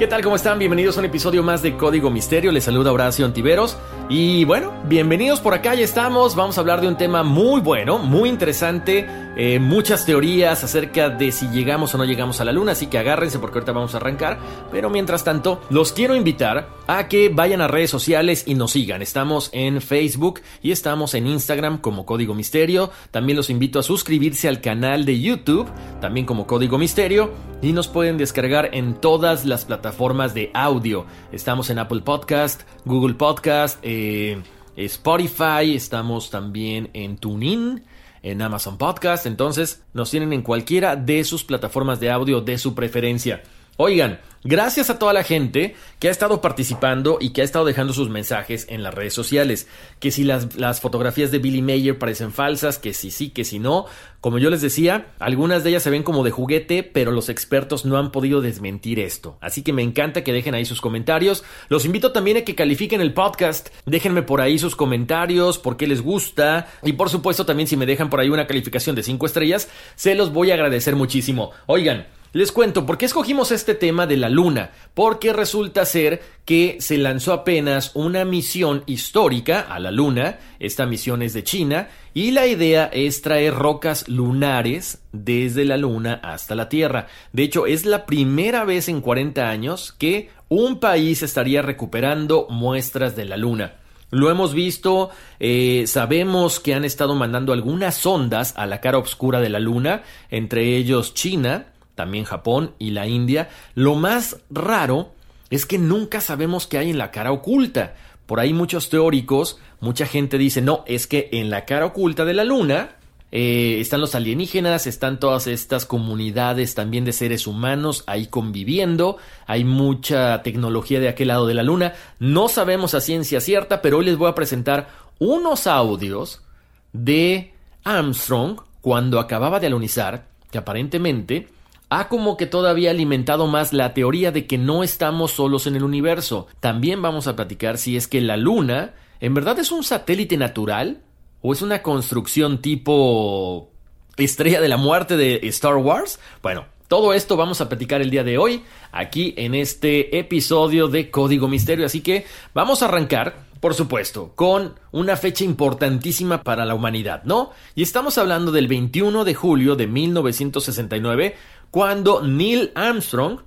¿Qué tal? ¿Cómo están? Bienvenidos a un episodio más de Código Misterio. Les saluda Horacio Antiveros. Y bueno, bienvenidos por acá, ya estamos. Vamos a hablar de un tema muy bueno, muy interesante. Eh, muchas teorías acerca de si llegamos o no llegamos a la luna. Así que agárrense porque ahorita vamos a arrancar. Pero mientras tanto, los quiero invitar a que vayan a redes sociales y nos sigan. Estamos en Facebook y estamos en Instagram como Código Misterio. También los invito a suscribirse al canal de YouTube, también como Código Misterio. Y nos pueden descargar en todas las plataformas de audio. Estamos en Apple Podcast, Google Podcast, eh, Spotify, estamos también en TuneIn, en Amazon Podcast. Entonces nos tienen en cualquiera de sus plataformas de audio de su preferencia. Oigan, gracias a toda la gente que ha estado participando y que ha estado dejando sus mensajes en las redes sociales. Que si las, las, fotografías de Billy Mayer parecen falsas, que si sí, que si no. Como yo les decía, algunas de ellas se ven como de juguete, pero los expertos no han podido desmentir esto. Así que me encanta que dejen ahí sus comentarios. Los invito también a que califiquen el podcast. Déjenme por ahí sus comentarios, por qué les gusta. Y por supuesto también si me dejan por ahí una calificación de 5 estrellas, se los voy a agradecer muchísimo. Oigan. Les cuento por qué escogimos este tema de la Luna, porque resulta ser que se lanzó apenas una misión histórica a la Luna, esta misión es de China, y la idea es traer rocas lunares desde la Luna hasta la Tierra. De hecho, es la primera vez en 40 años que un país estaría recuperando muestras de la Luna. Lo hemos visto, eh, sabemos que han estado mandando algunas sondas a la cara oscura de la Luna, entre ellos China, también Japón y la India. Lo más raro es que nunca sabemos qué hay en la cara oculta. Por ahí muchos teóricos, mucha gente dice, no, es que en la cara oculta de la Luna eh, están los alienígenas, están todas estas comunidades también de seres humanos ahí conviviendo, hay mucha tecnología de aquel lado de la Luna. No sabemos a ciencia cierta, pero hoy les voy a presentar unos audios de Armstrong cuando acababa de alunizar, que aparentemente ha como que todavía alimentado más la teoría de que no estamos solos en el universo. También vamos a platicar si es que la Luna en verdad es un satélite natural o es una construcción tipo estrella de la muerte de Star Wars. Bueno, todo esto vamos a platicar el día de hoy aquí en este episodio de Código Misterio. Así que vamos a arrancar, por supuesto, con una fecha importantísima para la humanidad, ¿no? Y estamos hablando del 21 de julio de 1969 cuando Neil Armstrong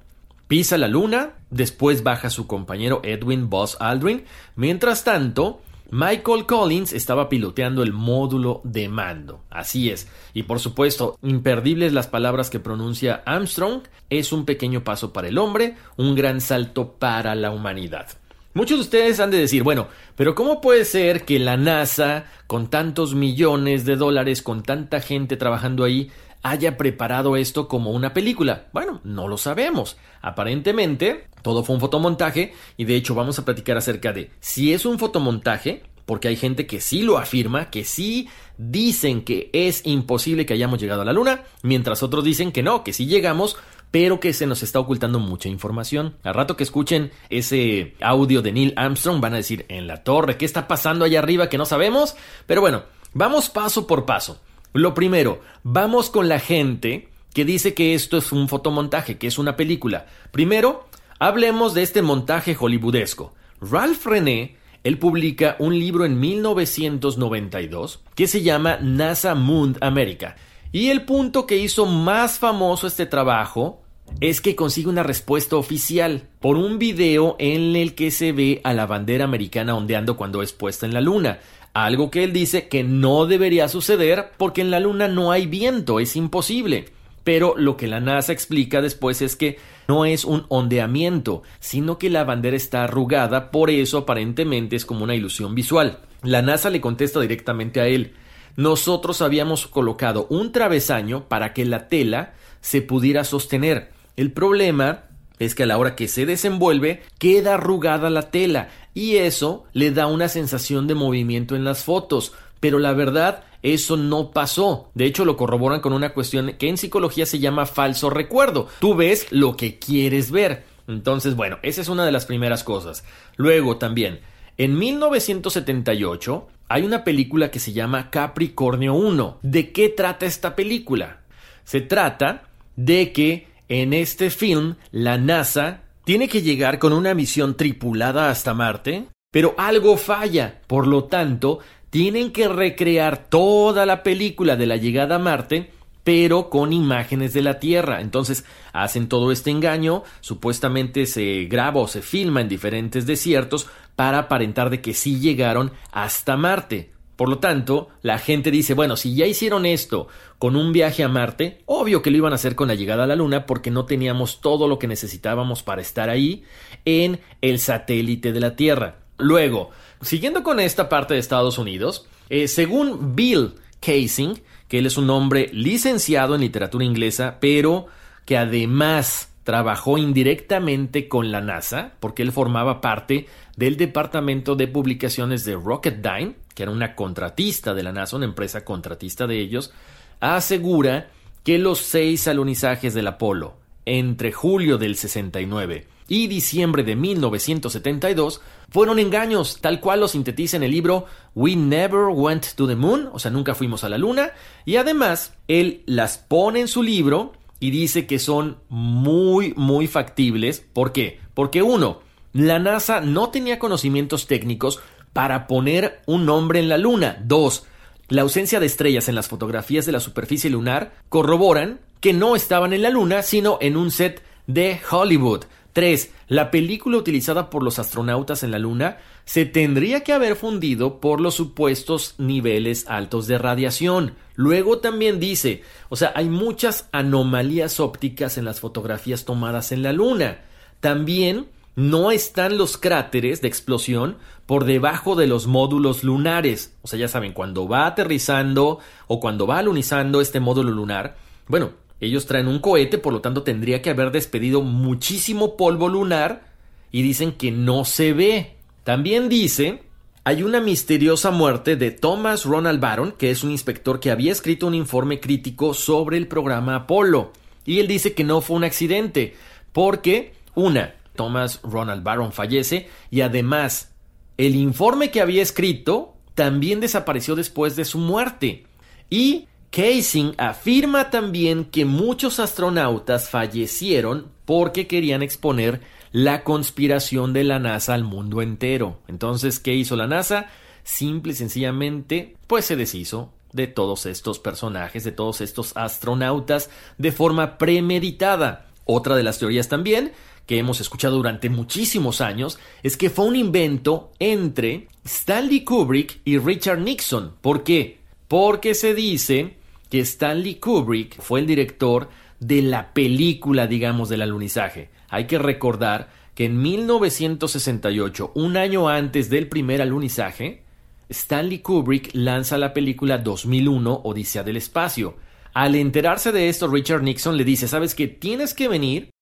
pisa la luna, después baja su compañero Edwin Buzz Aldrin, mientras tanto, Michael Collins estaba piloteando el módulo de mando. Así es. Y por supuesto, imperdibles las palabras que pronuncia Armstrong. Es un pequeño paso para el hombre, un gran salto para la humanidad. Muchos de ustedes han de decir, bueno, pero ¿cómo puede ser que la NASA, con tantos millones de dólares, con tanta gente trabajando ahí, haya preparado esto como una película. Bueno, no lo sabemos. Aparentemente, todo fue un fotomontaje y de hecho vamos a platicar acerca de si es un fotomontaje, porque hay gente que sí lo afirma, que sí dicen que es imposible que hayamos llegado a la Luna, mientras otros dicen que no, que sí llegamos, pero que se nos está ocultando mucha información. Al rato que escuchen ese audio de Neil Armstrong van a decir, en la torre, ¿qué está pasando allá arriba que no sabemos? Pero bueno, vamos paso por paso. Lo primero, vamos con la gente que dice que esto es un fotomontaje, que es una película. Primero, hablemos de este montaje hollywoodesco. Ralph René, él publica un libro en 1992 que se llama NASA Moon America. Y el punto que hizo más famoso este trabajo es que consigue una respuesta oficial por un video en el que se ve a la bandera americana ondeando cuando es puesta en la luna. Algo que él dice que no debería suceder porque en la luna no hay viento, es imposible. Pero lo que la NASA explica después es que no es un ondeamiento, sino que la bandera está arrugada, por eso aparentemente es como una ilusión visual. La NASA le contesta directamente a él. Nosotros habíamos colocado un travesaño para que la tela se pudiera sostener. El problema es que a la hora que se desenvuelve queda arrugada la tela y eso le da una sensación de movimiento en las fotos, pero la verdad eso no pasó. De hecho, lo corroboran con una cuestión que en psicología se llama falso recuerdo. Tú ves lo que quieres ver. Entonces, bueno, esa es una de las primeras cosas. Luego también, en 1978 hay una película que se llama Capricornio 1. ¿De qué trata esta película? Se trata de que en este film la NASA tiene que llegar con una misión tripulada hasta Marte, pero algo falla. Por lo tanto, tienen que recrear toda la película de la llegada a Marte pero con imágenes de la Tierra. Entonces hacen todo este engaño, supuestamente se graba o se filma en diferentes desiertos para aparentar de que sí llegaron hasta Marte. Por lo tanto, la gente dice, bueno, si ya hicieron esto con un viaje a Marte, obvio que lo iban a hacer con la llegada a la Luna porque no teníamos todo lo que necesitábamos para estar ahí en el satélite de la Tierra. Luego, siguiendo con esta parte de Estados Unidos, eh, según Bill Casing, que él es un hombre licenciado en literatura inglesa, pero que además trabajó indirectamente con la NASA, porque él formaba parte del departamento de publicaciones de Rocketdyne, que era una contratista de la NASA, una empresa contratista de ellos, asegura que los seis alunizajes del Apolo entre julio del 69 y diciembre de 1972 fueron engaños, tal cual lo sintetiza en el libro We Never Went to the Moon, o sea, nunca fuimos a la Luna, y además él las pone en su libro y dice que son muy, muy factibles. ¿Por qué? Porque uno, la NASA no tenía conocimientos técnicos para poner un nombre en la Luna. Dos, la ausencia de estrellas en las fotografías de la superficie lunar corroboran que no estaban en la Luna, sino en un set de Hollywood. 3. La película utilizada por los astronautas en la Luna se tendría que haber fundido por los supuestos niveles altos de radiación. Luego también dice, o sea, hay muchas anomalías ópticas en las fotografías tomadas en la Luna. También no están los cráteres de explosión por debajo de los módulos lunares. O sea, ya saben, cuando va aterrizando o cuando va alunizando este módulo lunar, bueno, ellos traen un cohete, por lo tanto tendría que haber despedido muchísimo polvo lunar y dicen que no se ve. También dice, hay una misteriosa muerte de Thomas Ronald Barron, que es un inspector que había escrito un informe crítico sobre el programa Apolo. Y él dice que no fue un accidente, porque, una, Thomas Ronald Barron fallece y además el informe que había escrito también desapareció después de su muerte. Y Casing afirma también que muchos astronautas fallecieron porque querían exponer la conspiración de la NASA al mundo entero. Entonces, ¿qué hizo la NASA? Simple y sencillamente, pues se deshizo de todos estos personajes, de todos estos astronautas, de forma premeditada. Otra de las teorías también, que hemos escuchado durante muchísimos años, es que fue un invento entre Stanley Kubrick y Richard Nixon. ¿Por qué? Porque se dice que Stanley Kubrick fue el director de la película, digamos, del alunizaje. Hay que recordar que en 1968, un año antes del primer alunizaje, Stanley Kubrick lanza la película 2001 Odisea del Espacio. Al enterarse de esto, Richard Nixon le dice, sabes que tienes que venir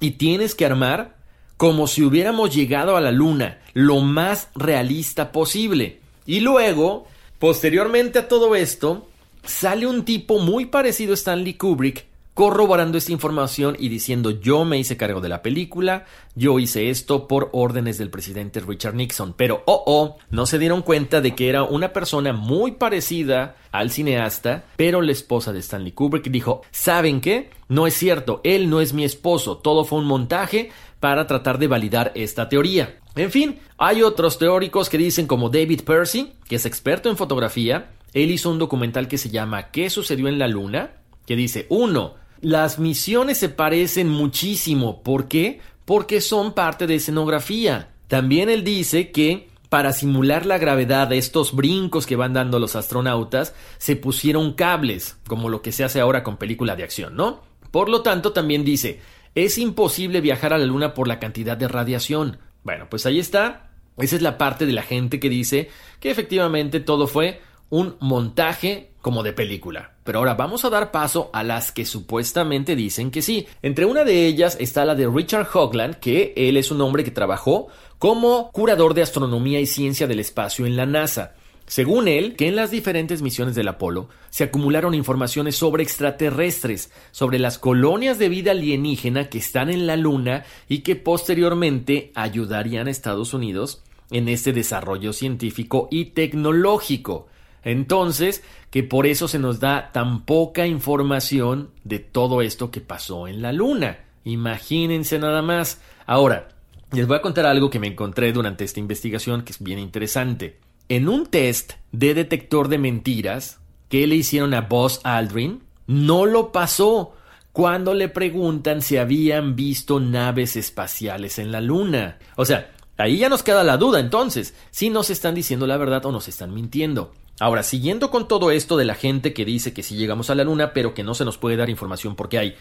y tienes que armar como si hubiéramos llegado a la Luna, lo más realista posible. Y luego, posteriormente a todo esto, sale un tipo muy parecido a Stanley Kubrick corroborando esta información y diciendo yo me hice cargo de la película, yo hice esto por órdenes del presidente Richard Nixon. Pero, oh, oh, no se dieron cuenta de que era una persona muy parecida al cineasta, pero la esposa de Stanley Kubrick dijo, ¿saben qué? No es cierto, él no es mi esposo, todo fue un montaje para tratar de validar esta teoría. En fin, hay otros teóricos que dicen como David Percy, que es experto en fotografía, él hizo un documental que se llama ¿Qué sucedió en la Luna? que dice, uno, las misiones se parecen muchísimo. ¿Por qué? Porque son parte de escenografía. También él dice que para simular la gravedad de estos brincos que van dando los astronautas, se pusieron cables, como lo que se hace ahora con película de acción, ¿no? Por lo tanto, también dice, es imposible viajar a la Luna por la cantidad de radiación. Bueno, pues ahí está. Esa es la parte de la gente que dice que efectivamente todo fue un montaje como de película. Pero ahora vamos a dar paso a las que supuestamente dicen que sí. Entre una de ellas está la de Richard Hoagland, que él es un hombre que trabajó como curador de astronomía y ciencia del espacio en la NASA. Según él, que en las diferentes misiones del Apolo se acumularon informaciones sobre extraterrestres, sobre las colonias de vida alienígena que están en la Luna y que posteriormente ayudarían a Estados Unidos en este desarrollo científico y tecnológico. Entonces, que por eso se nos da tan poca información de todo esto que pasó en la Luna. Imagínense nada más. Ahora, les voy a contar algo que me encontré durante esta investigación que es bien interesante. En un test de detector de mentiras que le hicieron a Buzz Aldrin, no lo pasó cuando le preguntan si habían visto naves espaciales en la Luna. O sea, ahí ya nos queda la duda entonces, si nos están diciendo la verdad o nos están mintiendo. Ahora, siguiendo con todo esto de la gente que dice que sí llegamos a la Luna, pero que no se nos puede dar información porque hay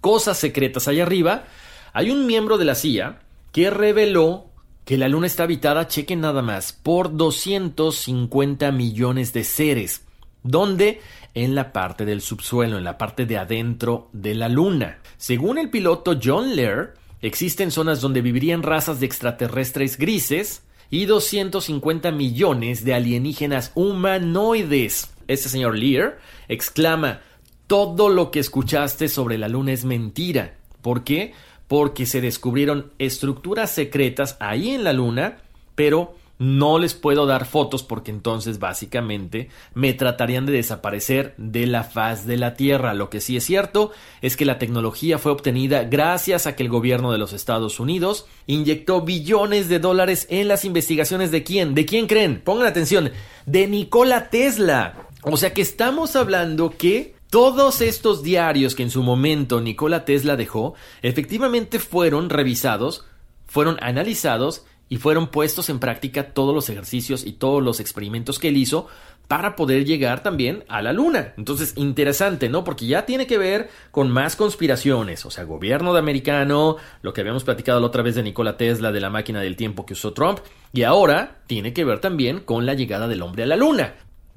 cosas secretas allá arriba, hay un miembro de la CIA que reveló que la Luna está habitada, chequen nada más, por 250 millones de seres. ¿Dónde? En la parte del subsuelo, en la parte de adentro de la Luna. Según el piloto John Lear, existen zonas donde vivirían razas de extraterrestres grises, y 250 millones de alienígenas humanoides. Este señor Lear exclama, todo lo que escuchaste sobre la Luna es mentira. ¿Por qué? Porque se descubrieron estructuras secretas ahí en la Luna, pero no les puedo dar fotos porque entonces básicamente me tratarían de desaparecer de la faz de la Tierra. Lo que sí es cierto es que la tecnología fue obtenida gracias a que el gobierno de los Estados Unidos inyectó billones de dólares en las investigaciones de quién, de quién creen, pongan atención, de Nikola Tesla. O sea que estamos hablando que todos estos diarios que en su momento Nikola Tesla dejó, efectivamente fueron revisados, fueron analizados y fueron puestos en práctica todos los ejercicios y todos los experimentos que él hizo para poder llegar también a la luna. Entonces, interesante, ¿no? Porque ya tiene que ver con más conspiraciones, o sea, gobierno de americano, lo que habíamos platicado la otra vez de Nikola Tesla, de la máquina del tiempo que usó Trump, y ahora tiene que ver también con la llegada del hombre a la luna.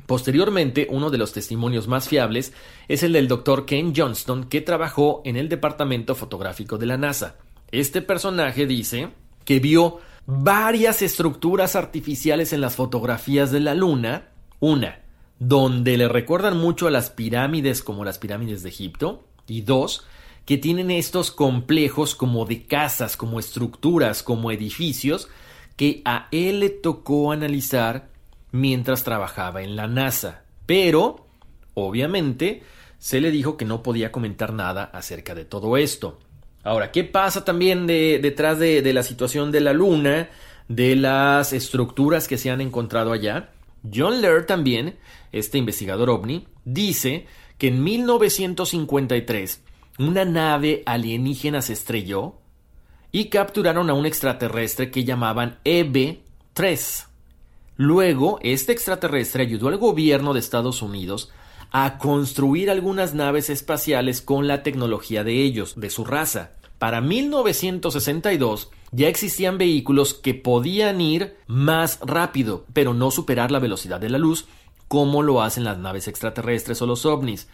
Posteriormente, uno de los testimonios más fiables es el del doctor Ken Johnston, que trabajó en el departamento fotográfico de la NASA. Este personaje dice que vio varias estructuras artificiales en las fotografías de la Luna. Una, donde le recuerdan mucho a las pirámides como las pirámides de Egipto. Y dos, que tienen estos complejos como de casas, como estructuras, como edificios, que a él le tocó analizar mientras trabajaba en la NASA. Pero, obviamente, se le dijo que no podía comentar nada acerca de todo esto. Ahora, ¿qué pasa también detrás de, la situación de la Luna, de las estructuras que se han encontrado allá? John Lear también, este investigador ovni, dice que en 1953 una nave alienígena se estrelló y capturaron a un extraterrestre que llamaban EB-3. Luego, este extraterrestre ayudó al gobierno de Estados Unidos a construir algunas naves espaciales con la tecnología de ellos, de su raza. Para 1962 ya existían vehículos que podían ir más rápido, pero no superar la velocidad de la luz, como lo hacen las naves extraterrestres o los ovnis,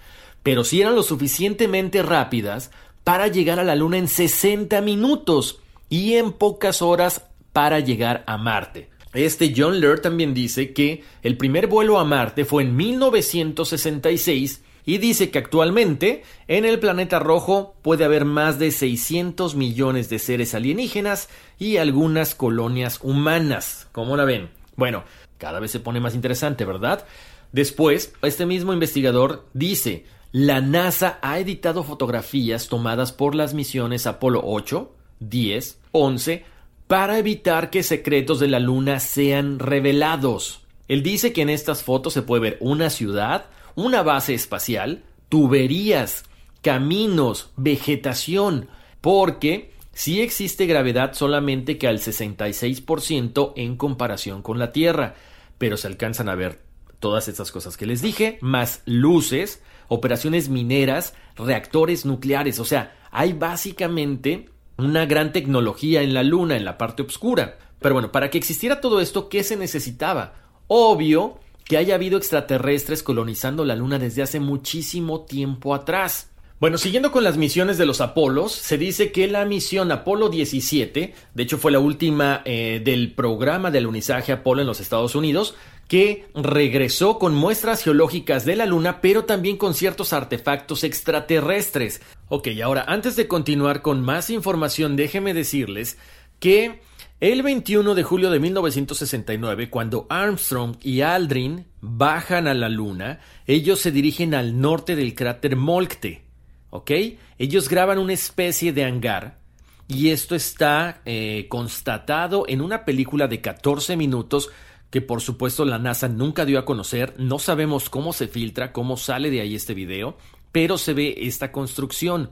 pero sí eran lo suficientemente rápidas para llegar a la Luna en 60 minutos y en pocas horas para llegar a Marte. Este John Lear también dice que el primer vuelo a Marte fue en 1966 y dice que actualmente en el planeta rojo puede haber más de 600 millones de seres alienígenas y algunas colonias humanas. ¿Cómo la ven? Bueno, cada vez se pone más interesante, ¿verdad? Después, este mismo investigador dice, la NASA ha editado fotografías tomadas por las misiones Apolo 8, 10, 11, para evitar que secretos de la Luna sean revelados. Él dice que en estas fotos se puede ver una ciudad, una base espacial, tuberías, caminos, vegetación, porque sí existe gravedad solamente que al 66% en comparación con la Tierra, pero se alcanzan a ver todas estas cosas que les dije, más luces, operaciones mineras, reactores nucleares, o sea, hay básicamente una gran tecnología en la Luna, en la parte oscura. Pero bueno, para que existiera todo esto, ¿qué se necesitaba? Obvio que haya habido extraterrestres colonizando la Luna desde hace muchísimo tiempo atrás. Bueno, siguiendo con las misiones de los Apolos, se dice que la misión Apolo 17, de hecho fue la última eh, del programa de alunizaje Apolo en los Estados Unidos, que regresó con muestras geológicas de la Luna, pero también con ciertos artefactos extraterrestres. Ok, ahora antes de continuar con más información, déjeme decirles que el 21 de julio de 1969, cuando Armstrong y Aldrin bajan a la Luna, ellos se dirigen al norte del cráter Moltke. ¿Ok? Ellos graban una especie de hangar y esto está eh, constatado en una película de 14 minutos que por supuesto la NASA nunca dio a conocer, no sabemos cómo se filtra, cómo sale de ahí este video, pero se ve esta construcción.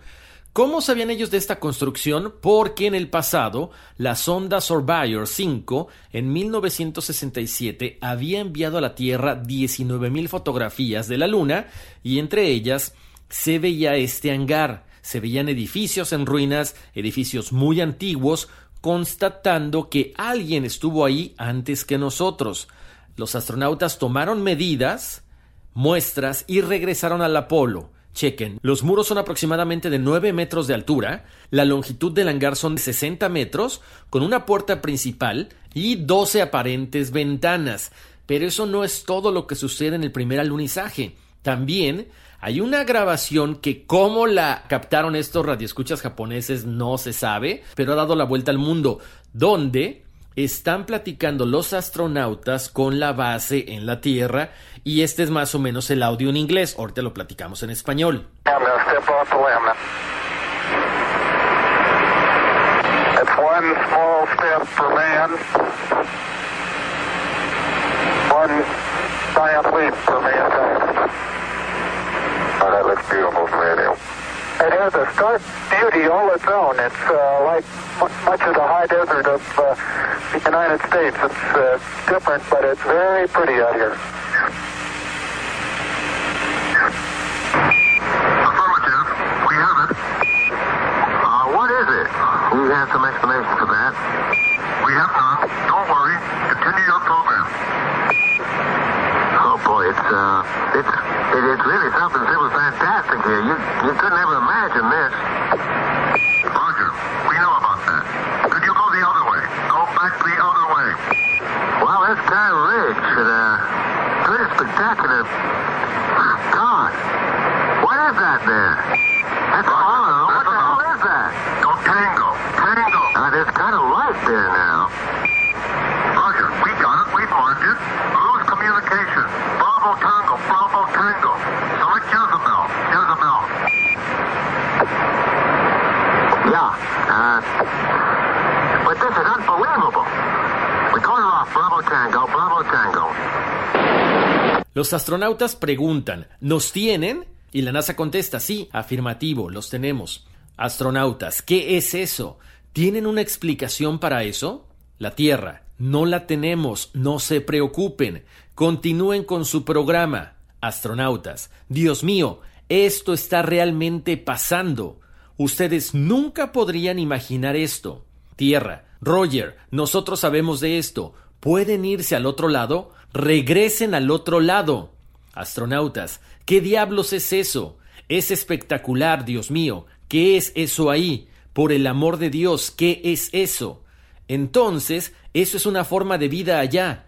¿Cómo sabían ellos de esta construcción? Porque en el pasado la sonda Surveyor 5 en 1967 había enviado a la Tierra 19.000 fotografías de la Luna y entre ellas se veía este hangar, se veían edificios en ruinas, edificios muy antiguos, constatando que alguien estuvo ahí antes que nosotros. Los astronautas tomaron medidas, muestras y regresaron al Apolo. Chequen, los muros son aproximadamente de 9 metros de altura, la longitud del hangar son de 60 metros, con una puerta principal y 12 aparentes ventanas. Pero eso no es todo lo que sucede en el primer alunizaje. También hay una grabación que cómo la captaron estos radioescuchas japoneses no se sabe, pero ha dado la vuelta al mundo, donde están platicando los astronautas con la base en la Tierra y este es más o menos el audio en inglés. Ahorita lo platicamos en español. It has a stark beauty all its own. It's uh, like much of the high desert of uh, the United States. It's uh, different, but it's very pretty out here. Affirmative. We have it. Uh, what is it? We have some explanation for that. We have none. Don't worry. Continue your program. Oh boy, it's uh, it's it, it's really something that was fantastic here. You you couldn't ever imagine this. Roger, we know about that. Could you go the other way? Go back the other way. Well, this kind ridge, it, uh, pretty spectacular. God, what is that there? That's all don't. What the hell is that? Go tango, tango. Uh, there's kind of light there now. Los astronautas preguntan, ¿nos tienen? Y la NASA contesta, sí, afirmativo, los tenemos. Astronautas, ¿qué es eso? ¿Tienen una explicación para eso? La Tierra, no la tenemos, no se preocupen. Continúen con su programa. Astronautas, Dios mío, esto está realmente pasando. Ustedes nunca podrían imaginar esto. Tierra, Roger, nosotros sabemos de esto. ¿Pueden irse al otro lado? Regresen al otro lado. Astronautas, ¿qué diablos es eso? Es espectacular, Dios mío. ¿Qué es eso ahí? Por el amor de Dios, ¿qué es eso? Entonces, eso es una forma de vida allá.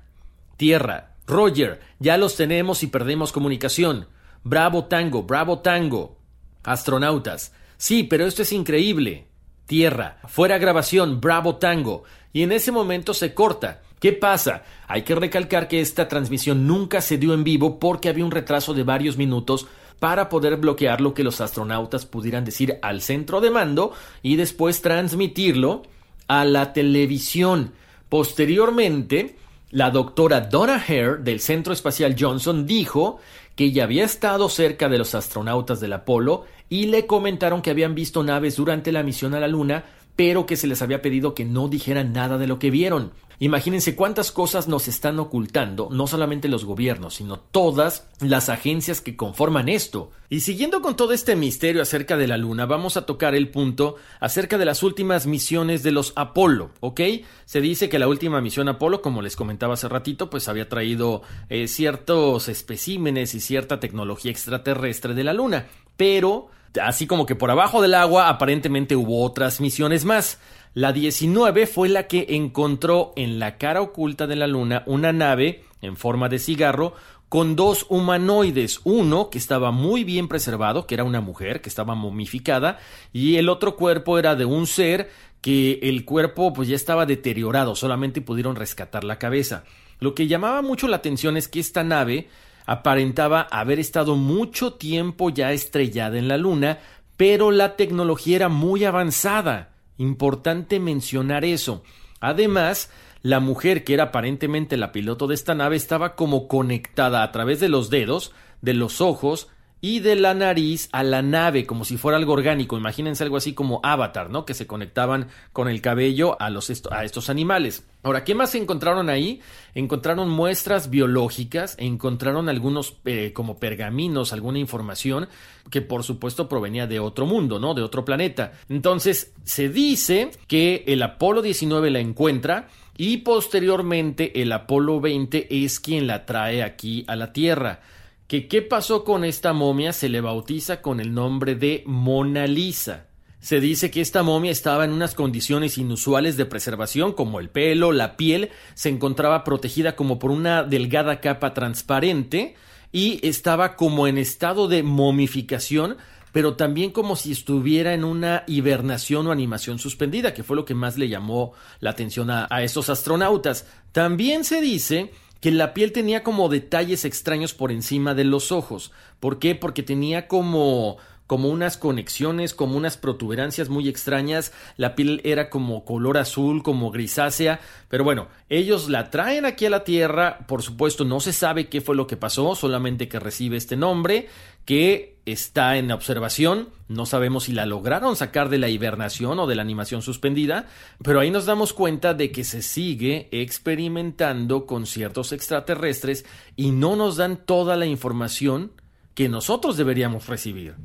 Tierra. Roger, ya los tenemos y perdemos comunicación. Bravo Tango, bravo Tango. Astronautas. Sí, pero esto es increíble. Tierra. Fuera grabación, bravo Tango. Y en ese momento se corta. ¿Qué pasa? Hay que recalcar que esta transmisión nunca se dio en vivo porque había un retraso de varios minutos para poder bloquear lo que los astronautas pudieran decir al centro de mando y después transmitirlo a la televisión. Posteriormente, la doctora Donna Hare del Centro Espacial Johnson dijo que ella había estado cerca de los astronautas del Apolo y le comentaron que habían visto naves durante la misión a la Luna, pero que se les había pedido que no dijeran nada de lo que vieron. Imagínense cuántas cosas nos están ocultando, no solamente los gobiernos, sino todas las agencias que conforman esto. Y siguiendo con todo este misterio acerca de la Luna, vamos a tocar el punto acerca de las últimas misiones de los Apolo, ¿ok? Se dice que la última misión Apolo, como les comentaba hace ratito, pues había traído eh, ciertos especímenes y cierta tecnología extraterrestre de la Luna, pero así como que por abajo del agua aparentemente hubo otras misiones más. La 19 fue la que encontró en la cara oculta de la Luna una nave en forma de cigarro con dos humanoides, uno que estaba muy bien preservado, que era una mujer que estaba momificada, y el otro cuerpo era de un ser que el cuerpo pues ya estaba deteriorado, solamente pudieron rescatar la cabeza. Lo que llamaba mucho la atención es que esta nave aparentaba haber estado mucho tiempo ya estrellada en la Luna, pero la tecnología era muy avanzada. Importante mencionar eso. Además, la mujer que era aparentemente la piloto de esta nave estaba como conectada a través de los dedos, de los ojos y de la nariz a la nave, como si fuera algo orgánico. Imagínense algo así como Avatar, ¿no? Que se conectaban con el cabello a, los a estos animales. Ahora, ¿qué más encontraron ahí? Encontraron muestras biológicas, encontraron algunos eh, como pergaminos, alguna información que por supuesto provenía de otro mundo, ¿no? De otro planeta. Entonces, se dice que el Apolo 19 la encuentra y posteriormente el Apolo 20 es quien la trae aquí a la Tierra que qué pasó con esta momia se le bautiza con el nombre de Mona Lisa. Se dice que esta momia estaba en unas condiciones inusuales de preservación, como el pelo, la piel, se encontraba protegida como por una delgada capa transparente y estaba como en estado de momificación, pero también como si estuviera en una hibernación o animación suspendida, que fue lo que más le llamó la atención a, a estos astronautas. También se dice que la piel tenía como detalles extraños por encima de los ojos. ¿Por qué? Porque tenía como como unas conexiones, como unas protuberancias muy extrañas, la piel era como color azul, como grisácea, pero bueno, ellos la traen aquí a la Tierra, por supuesto no se sabe qué fue lo que pasó, solamente que recibe este nombre, que está en observación, no sabemos si la lograron sacar de la hibernación o de la animación suspendida, pero ahí nos damos cuenta de que se sigue experimentando con ciertos extraterrestres y no nos dan toda la información que nosotros deberíamos recibir.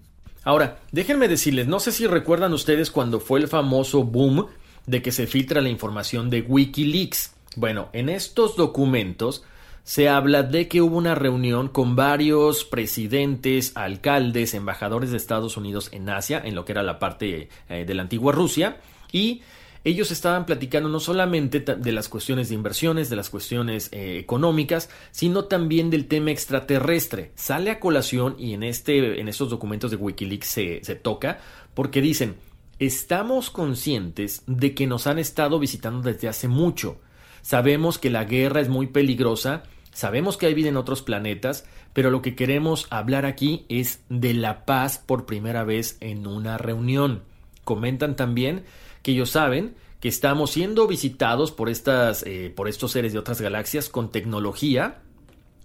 Ahora, déjenme decirles, no sé si recuerdan ustedes cuando fue el famoso boom de que se filtra la información de Wikileaks. Bueno, en estos documentos se habla de que hubo una reunión con varios presidentes, alcaldes, embajadores de Estados Unidos en Asia, en lo que era la parte eh, de la antigua Rusia, y ellos estaban platicando no solamente de las cuestiones de inversiones, de las cuestiones eh, económicas, sino también del tema extraterrestre. Sale a colación y en, este, en estos documentos de Wikileaks se, se toca porque dicen, estamos conscientes de que nos han estado visitando desde hace mucho. Sabemos que la guerra es muy peligrosa, sabemos que hay vida en otros planetas, pero lo que queremos hablar aquí es de la paz por primera vez en una reunión. Comentan también que ellos saben que estamos siendo visitados por, estas, eh, por estos seres de otras galaxias con tecnología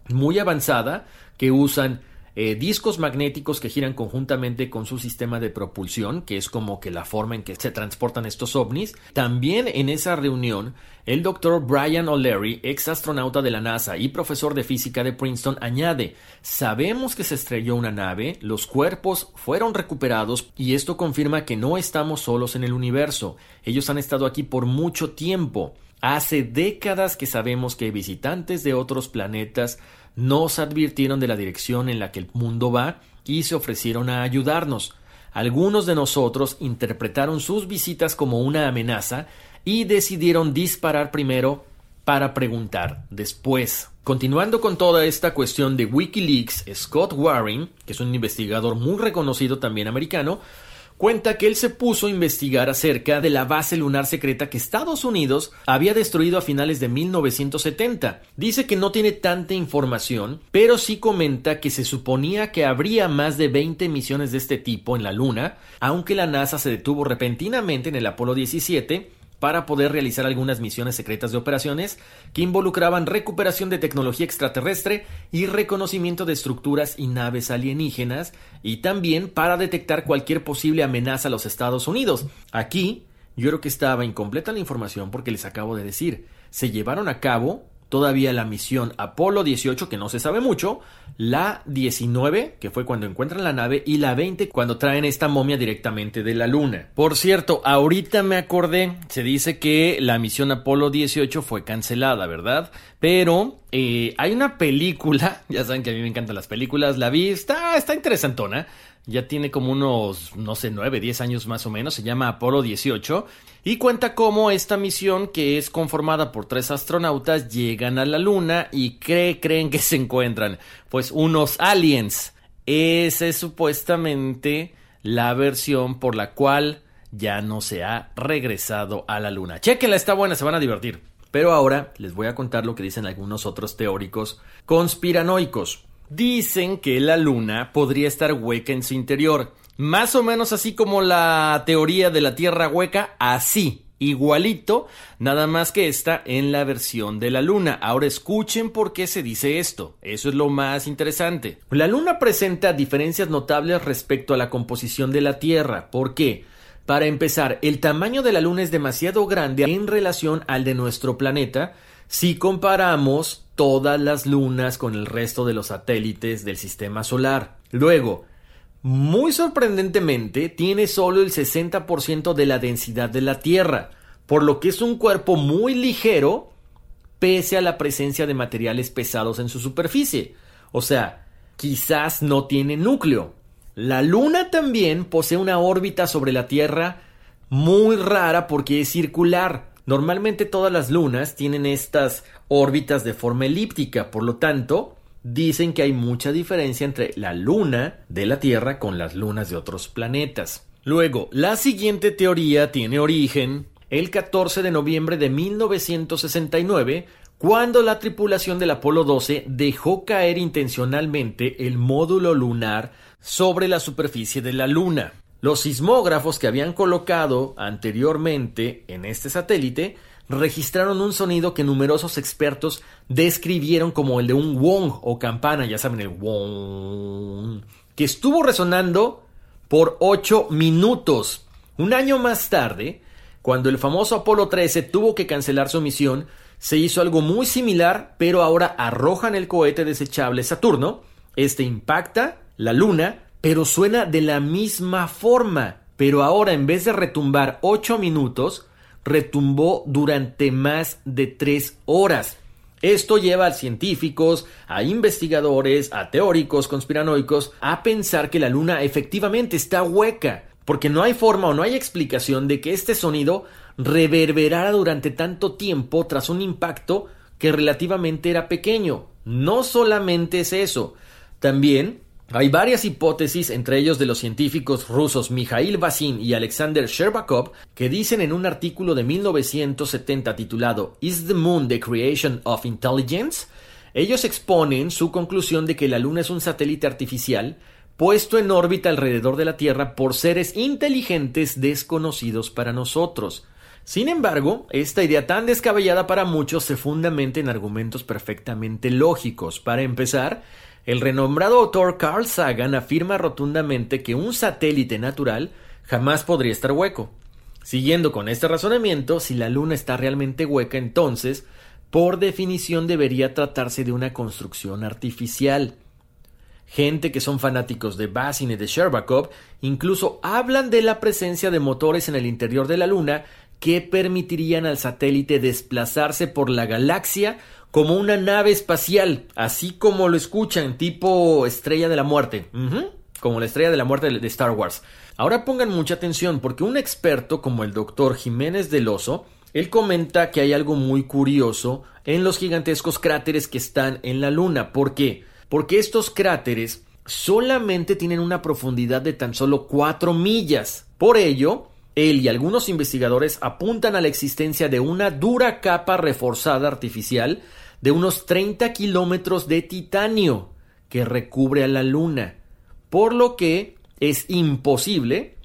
muy avanzada que usan eh, discos magnéticos que giran conjuntamente con su sistema de propulsión, que es como que la forma en que se transportan estos ovnis. También en esa reunión, el doctor Brian O'Leary, ex astronauta de la NASA y profesor de física de Princeton, añade, sabemos que se estrelló una nave, los cuerpos fueron recuperados y esto confirma que no estamos solos en el universo. Ellos han estado aquí por mucho tiempo. Hace décadas que sabemos que visitantes de otros planetas nos advirtieron de la dirección en la que el mundo va y se ofrecieron a ayudarnos. Algunos de nosotros interpretaron sus visitas como una amenaza y decidieron disparar primero para preguntar después. Continuando con toda esta cuestión de Wikileaks, Scott Warren, que es un investigador muy reconocido también americano, cuenta que él se puso a investigar acerca de la base lunar secreta que Estados Unidos había destruido a finales de 1970. Dice que no tiene tanta información, pero sí comenta que se suponía que habría más de 20 misiones de este tipo en la Luna, aunque la NASA se detuvo repentinamente en el Apolo 17 para poder realizar algunas misiones secretas de operaciones que involucraban recuperación de tecnología extraterrestre y reconocimiento de estructuras y naves alienígenas, y también para detectar cualquier posible amenaza a los Estados Unidos. Aquí, yo creo que estaba incompleta la información porque les acabo de decir, se llevaron a cabo todavía la misión Apolo 18, que no se sabe mucho, la 19, que fue cuando encuentran la nave, y la 20, cuando traen esta momia directamente de la Luna. Por cierto, ahorita me acordé, se dice que la misión Apolo 18 fue cancelada, ¿verdad? Pero eh, hay una película, ya saben que a mí me encantan las películas, la vi, está, está interesantona ya tiene como unos, no sé, 9, 10 años más o menos, se llama Apolo 18 y cuenta cómo esta misión, que es conformada por tres astronautas, llegan a la Luna y creen que se encuentran, pues, unos aliens. Esa es supuestamente la versión por la cual ya no se ha regresado a la Luna. Chequenla, está buena, se van a divertir. Pero ahora les voy a contar lo que dicen algunos otros teóricos conspiranoicos. Dicen que la luna podría estar hueca en su interior, más o menos así como la teoría de la Tierra hueca, así, igualito, nada más que está en la versión de la luna. Ahora escuchen por qué se dice esto, eso es lo más interesante. La luna presenta diferencias notables respecto a la composición de la Tierra, ¿por qué? Para empezar, el tamaño de la luna es demasiado grande en relación al de nuestro planeta, si comparamos todas las lunas con el resto de los satélites del sistema solar. Luego, muy sorprendentemente, tiene solo el 60% de la densidad de la Tierra, por lo que es un cuerpo muy ligero pese a la presencia de materiales pesados en su superficie. O sea, quizás no tiene núcleo. La Luna también posee una órbita sobre la Tierra muy rara porque es circular. Normalmente todas las lunas tienen estas órbitas de forma elíptica, por lo tanto, dicen que hay mucha diferencia entre la luna de la Tierra con las lunas de otros planetas. Luego, la siguiente teoría tiene origen el 14 de noviembre de 1969, cuando la tripulación del Apolo 12 dejó caer intencionalmente el módulo lunar sobre la superficie de la Luna. Los sismógrafos que habían colocado anteriormente en este satélite registraron un sonido que numerosos expertos describieron como el de un wong o campana, ya saben, el wong, que estuvo resonando por 8 minutos. Un año más tarde, cuando el famoso Apolo 13 tuvo que cancelar su misión, se hizo algo muy similar, pero ahora arrojan el cohete desechable Saturno, este impacta la Luna pero suena de la misma forma. Pero ahora en vez de retumbar 8 minutos, retumbó durante más de 3 horas. Esto lleva a científicos, a investigadores, a teóricos conspiranoicos a pensar que la luna efectivamente está hueca, porque no hay forma o no hay explicación de que este sonido reverberara durante tanto tiempo tras un impacto que relativamente era pequeño. No solamente es eso, también hay varias hipótesis, entre ellos de los científicos rusos Mikhail Basin y Alexander Sherbakov, que dicen en un artículo de 1970 titulado Is the Moon the Creation of Intelligence? Ellos exponen su conclusión de que la Luna es un satélite artificial puesto en órbita alrededor de la Tierra por seres inteligentes desconocidos para nosotros. Sin embargo, esta idea tan descabellada para muchos se fundamenta en argumentos perfectamente lógicos. Para empezar, el renombrado autor Carl Sagan afirma rotundamente que un satélite natural jamás podría estar hueco. Siguiendo con este razonamiento, si la Luna está realmente hueca, entonces, por definición debería tratarse de una construcción artificial. Gente que son fanáticos de Basin y de Sherbakov incluso hablan de la presencia de motores en el interior de la Luna que permitirían al satélite desplazarse por la galaxia como una nave espacial, así como lo escuchan, tipo estrella de la muerte, como la estrella de la muerte de Star Wars. Ahora pongan mucha atención porque un experto como el doctor Jiménez del Oso Él comenta que hay algo muy curioso en los gigantescos cráteres que están en la Luna. ¿Por qué? Porque estos cráteres solamente tienen una profundidad de tan solo 4 millas. Por ello, él y algunos investigadores apuntan a la existencia de una dura capa reforzada artificial de unos 30 kilómetros de titanio que recubre a la Luna, por lo que es imposible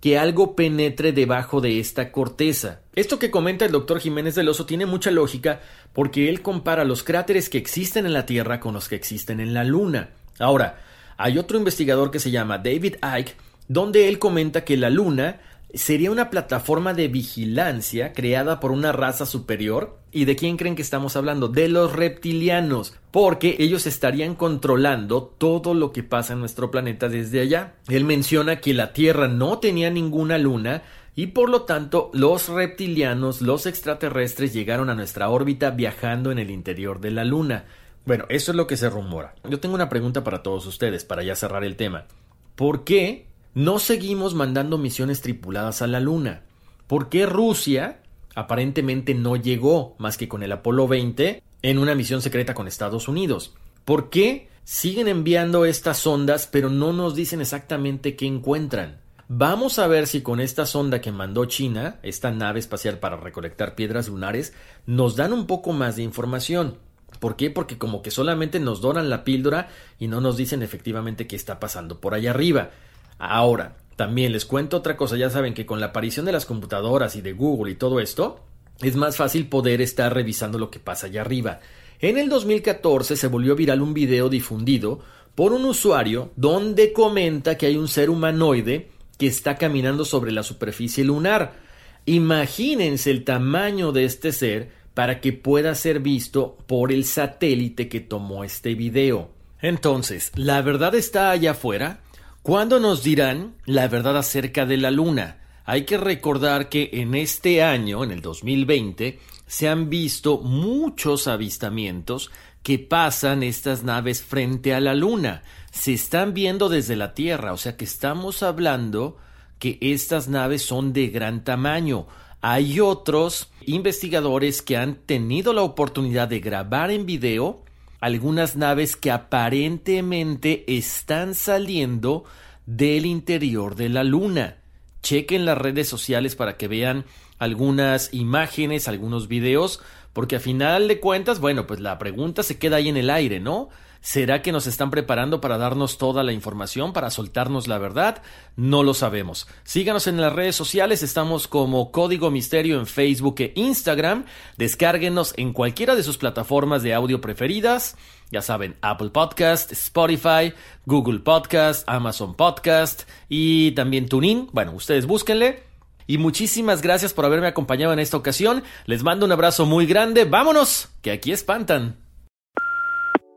que algo penetre debajo de esta corteza. Esto que comenta el doctor Jiménez del Oso tiene mucha lógica porque él compara los cráteres que existen en la Tierra con los que existen en la Luna. Ahora, hay otro investigador que se llama David Icke, donde él comenta que la Luna sería una plataforma de vigilancia creada por una raza superior. ¿Y de quién creen que estamos hablando? De los reptilianos, porque ellos estarían controlando todo lo que pasa en nuestro planeta desde allá. Él menciona que la Tierra no tenía ninguna luna y por lo tanto los reptilianos, los extraterrestres llegaron a nuestra órbita viajando en el interior de la luna. Bueno, eso es lo que se rumora. Yo tengo una pregunta para todos ustedes, para ya cerrar el tema. ¿Por qué no seguimos mandando misiones tripuladas a la Luna? ¿Por qué Rusia aparentemente no llegó más que con el Apolo 20 en una misión secreta con Estados Unidos? ¿Por qué siguen enviando estas sondas pero no nos dicen exactamente qué encuentran? Vamos a ver si con esta sonda que mandó China, esta nave espacial para recolectar piedras lunares, nos dan un poco más de información. ¿Por qué? Porque como que solamente nos donan la píldora y no nos dicen efectivamente qué está pasando por allá arriba. Ahora, también les cuento otra cosa, ya saben que con la aparición de las computadoras y de Google y todo esto, es más fácil poder estar revisando lo que pasa allá arriba. En el 2014 se volvió viral un video difundido por un usuario donde comenta que hay un ser humanoide que está caminando sobre la superficie lunar. Imagínense el tamaño de este ser para que pueda ser visto por el satélite que tomó este video. Entonces, ¿la verdad está allá afuera? ¿Cuándo nos dirán la verdad acerca de la Luna? Hay que recordar que en este año, en el 2020, se han visto muchos avistamientos que pasan estas naves frente a la Luna. Se están viendo desde la Tierra, o sea que estamos hablando que estas naves son de gran tamaño. Hay otros investigadores que han tenido la oportunidad de grabar en video algunas naves que aparentemente están saliendo del interior de la Luna. Chequen las redes sociales para que vean algunas imágenes, algunos videos, porque a final de cuentas, bueno, pues la pregunta se queda ahí en el aire, ¿no? ¿Será que nos están preparando para darnos toda la información, para soltarnos la verdad? No lo sabemos. Síganos en las redes sociales, estamos como Código Misterio en Facebook e Instagram. Descárguenos en cualquiera de sus plataformas de audio preferidas. Ya saben, Apple Podcast, Spotify, Google Podcast, Amazon Podcast y también TuneIn. Bueno, ustedes búsquenle. Y muchísimas gracias por haberme acompañado en esta ocasión. Les mando un abrazo muy grande. Vámonos, que aquí espantan.